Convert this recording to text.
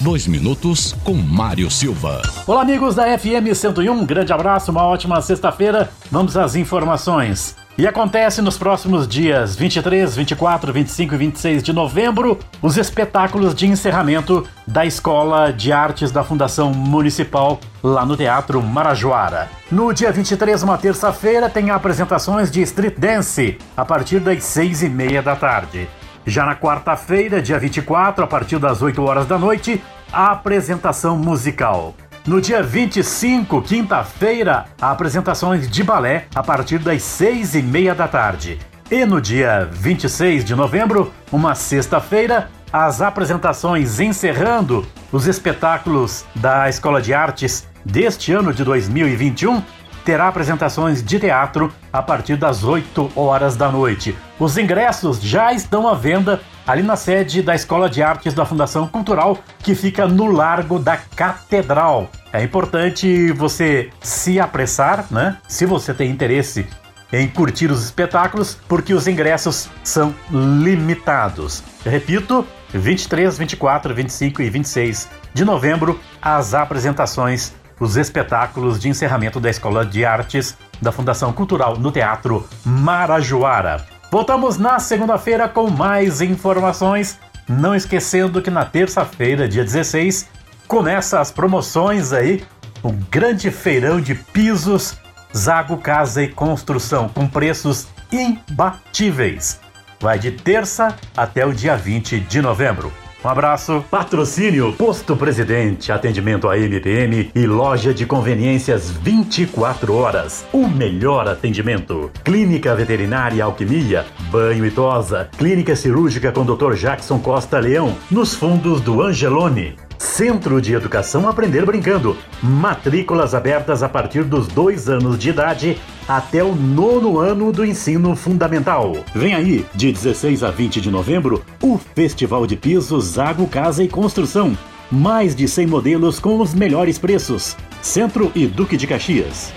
Dois minutos com Mário Silva. Olá, amigos da FM 101. Um grande abraço, uma ótima sexta-feira. Vamos às informações. E acontece nos próximos dias 23, 24, 25 e 26 de novembro os espetáculos de encerramento da Escola de Artes da Fundação Municipal lá no Teatro Marajoara. No dia 23, uma terça-feira, tem apresentações de street dance a partir das seis e meia da tarde. Já na quarta-feira, dia 24, a partir das 8 horas da noite, a apresentação musical. No dia 25, quinta-feira, apresentações de balé a partir das seis e meia da tarde. E no dia 26 de novembro, uma sexta-feira, as apresentações encerrando os espetáculos da Escola de Artes deste ano de 2021 terá apresentações de teatro a partir das 8 horas da noite. Os ingressos já estão à venda ali na sede da Escola de Artes da Fundação Cultural, que fica no Largo da Catedral. É importante você se apressar, né? Se você tem interesse em curtir os espetáculos, porque os ingressos são limitados. Repito, 23, 24, 25 e 26 de novembro, as apresentações os espetáculos de encerramento da Escola de Artes da Fundação Cultural no Teatro Marajoara. Voltamos na segunda-feira com mais informações, não esquecendo que na terça-feira, dia 16, começa as promoções aí, o grande feirão de pisos Zago Casa e Construção com preços imbatíveis. Vai de terça até o dia 20 de novembro. Um abraço. Patrocínio Posto Presidente, atendimento a MPM e loja de conveniências 24 horas. O melhor atendimento. Clínica Veterinária Alquimia, banho e tosa. Clínica Cirúrgica com Dr. Jackson Costa Leão, nos fundos do Angelone. Centro de Educação Aprender Brincando. Matrículas abertas a partir dos dois anos de idade até o nono ano do ensino fundamental. Vem aí, de 16 a 20 de novembro, o Festival de Pisos Zago Casa e Construção. Mais de 100 modelos com os melhores preços. Centro e Duque de Caxias.